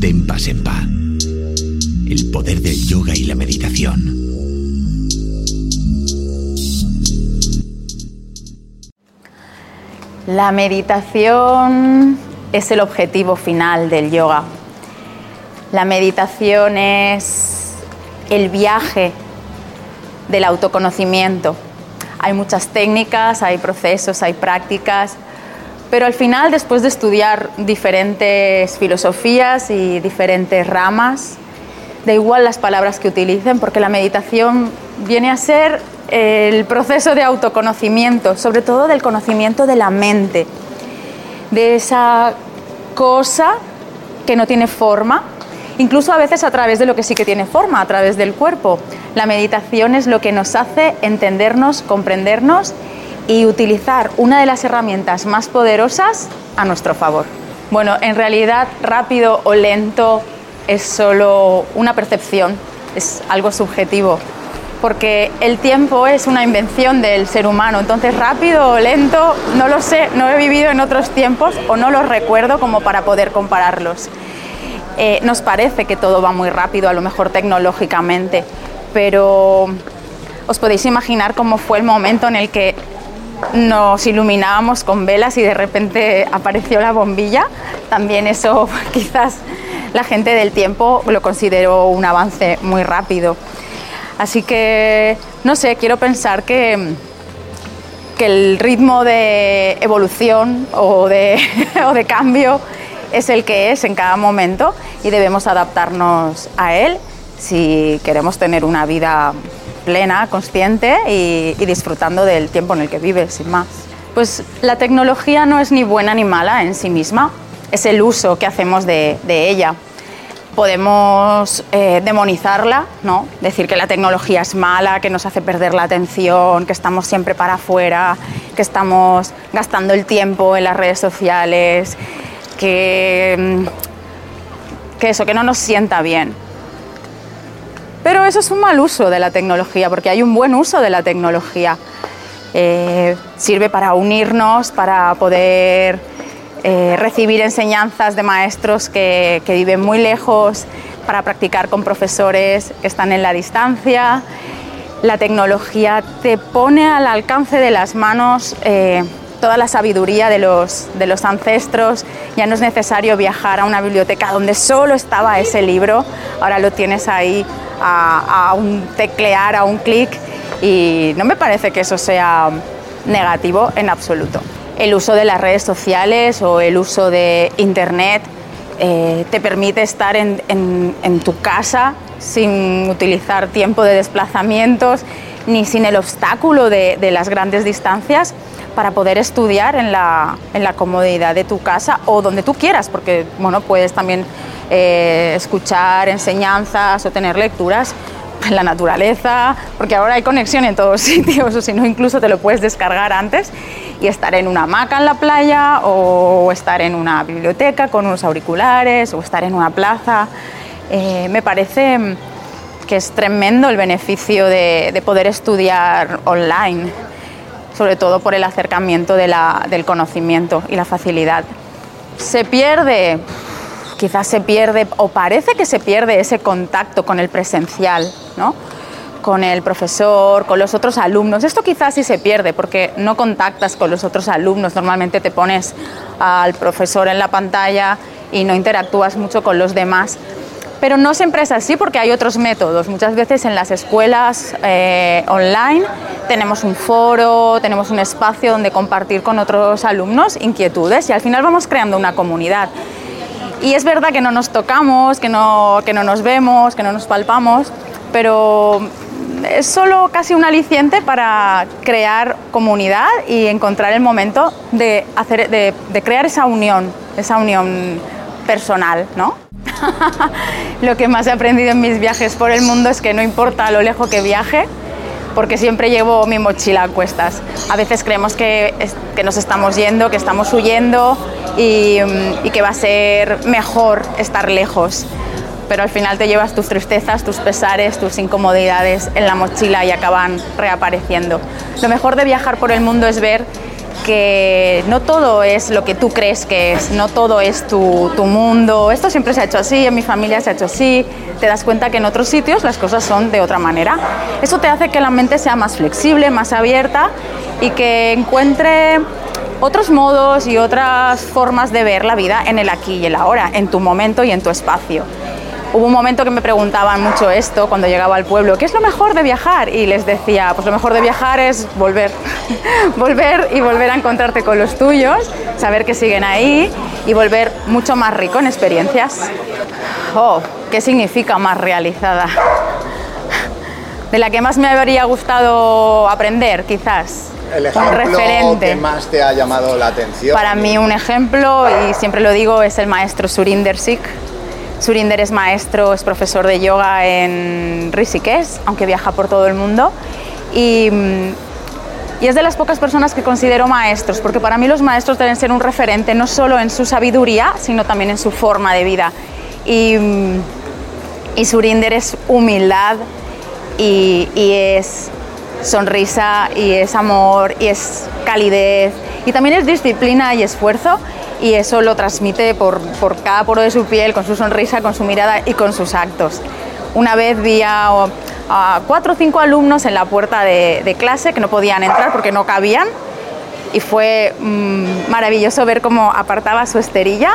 Tempa Sempa. El poder del yoga y la meditación. La meditación es el objetivo final del yoga. La meditación es el viaje del autoconocimiento. Hay muchas técnicas, hay procesos, hay prácticas, pero al final, después de estudiar diferentes filosofías y diferentes ramas, da igual las palabras que utilicen, porque la meditación viene a ser el proceso de autoconocimiento, sobre todo del conocimiento de la mente, de esa cosa que no tiene forma, incluso a veces a través de lo que sí que tiene forma, a través del cuerpo. La meditación es lo que nos hace entendernos, comprendernos y utilizar una de las herramientas más poderosas a nuestro favor. Bueno, en realidad rápido o lento es solo una percepción, es algo subjetivo, porque el tiempo es una invención del ser humano, entonces rápido o lento, no lo sé, no he vivido en otros tiempos o no los recuerdo como para poder compararlos. Eh, nos parece que todo va muy rápido, a lo mejor tecnológicamente, pero os podéis imaginar cómo fue el momento en el que nos iluminábamos con velas y de repente apareció la bombilla. También eso quizás la gente del tiempo lo consideró un avance muy rápido. Así que, no sé, quiero pensar que, que el ritmo de evolución o de, o de cambio es el que es en cada momento y debemos adaptarnos a él si queremos tener una vida plena, consciente y, disfrutando del tiempo en el que vives, sin más. Pues la tecnología no es ni buena ni mala en sí misma, es el uso que hacemos de, ella. Podemos eh, demonizarla, ¿no? decir que la tecnología es mala, que nos hace perder la atención, que estamos siempre para afuera, que estamos gastando el tiempo en las redes sociales, que, mm, que eso, que no nos sienta bien. Eso es un mal uso de la tecnología, porque hay un buen uso de la tecnología. Eh, sirve para unirnos, para poder eh, recibir enseñanzas de maestros que, viven muy lejos, para practicar con profesores que están en la distancia. La tecnología te pone al alcance de las manos eh, toda la sabiduría de los, de los ancestros. Ya no es necesario viajar a una biblioteca donde solo estaba ese libro, ahora lo tienes ahí a, un teclear, a un clic y no me parece que eso sea negativo en absoluto. El uso de las redes sociales o el uso de Internet eh, te permite estar en, tu casa sin utilizar tiempo de desplazamientos ni sin el obstáculo de, las grandes distancias para poder estudiar en la, en la, comodidad de tu casa o donde tú quieras, porque bueno, puedes también eh, escuchar enseñanzas o tener lecturas en la naturaleza, porque ahora hay conexión en todos sitios, o si no, incluso te lo puedes descargar antes y estar en una hamaca en la playa, o estar en una biblioteca con unos auriculares, o estar en una plaza. Eh, me parece que es tremendo el beneficio de, poder estudiar online, sobre todo por el acercamiento del conocimiento y la facilidad. Se pierde quizás se pierde o parece que se pierde ese contacto con el presencial, ¿no? con el profesor, con los otros alumnos. Esto quizás sí se pierde porque no contactas con los otros alumnos. Normalmente te pones al profesor en la pantalla y no interactúas mucho con los demás. Pero no siempre es así porque hay otros métodos. Muchas veces en las escuelas eh, online tenemos un foro, tenemos un espacio donde compartir con otros alumnos inquietudes y al final vamos creando una comunidad. Y es verdad que no nos tocamos, que no, que no nos vemos, que no nos palpamos, pero es solo casi un aliciente para crear comunidad y encontrar el momento de, hacer, de, crear esa unión, esa unión personal, ¿no? lo que más he aprendido en mis viajes por el mundo es que no importa lo lejos que viaje, porque siempre llevo mi mochila a cuestas. A veces creemos que, que nos estamos yendo, que estamos huyendo y, y que va a ser mejor estar lejos pero al final te llevas tus tristezas, tus pesares, tus incomodidades en la mochila y acaban reapareciendo. Lo mejor de viajar por el mundo es ver que no todo es lo que tú crees que es, no todo es tu, tu, mundo. Esto siempre se ha hecho así, en mi familia se ha hecho así. Te das cuenta que en otros sitios las cosas son de otra manera. Eso te hace que la mente sea más flexible, más abierta y que encuentre otros modos y otras formas de ver la vida en el aquí y el ahora, en tu momento y en tu espacio. Hubo un momento que me preguntaban mucho esto cuando llegaba al pueblo, ¿qué es lo mejor de viajar? Y les decía, pues lo mejor de viajar es volver, volver y volver a encontrarte con los tuyos, saber que siguen ahí y volver mucho más rico en experiencias. Oh, ¿qué significa más realizada? De la que más me habría gustado aprender, quizás. El ejemplo referente. que más te ha llamado la atención. Para mí un ejemplo, y siempre lo digo, es el maestro Surinder Sikh Surinder es maestro, es profesor de yoga en Rishikesh, aunque viaja por todo el mundo. Y, es de las pocas personas que considero maestros, porque para mí los maestros deben ser un referente no solo en su sabiduría, sino también en su forma de vida. Y, y Surinder es humildad y es sonrisa y es amor y es calidez y también es disciplina y esfuerzo y eso lo transmite por, por, cada poro de su piel, con su sonrisa, con su mirada y con sus actos. Una vez vi a, cuatro o cinco alumnos en la puerta de, clase que no podían entrar porque no cabían y fue mm, maravilloso ver cómo apartaba su esterilla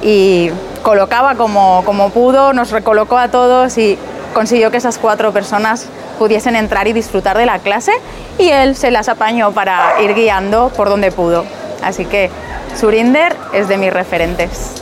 y colocaba como, como pudo, nos recolocó a todos y consiguió que esas cuatro personas pudiesen entrar y disfrutar de la clase y él se las apañó para ir guiando por donde pudo. Así que Surinder es de mis referentes.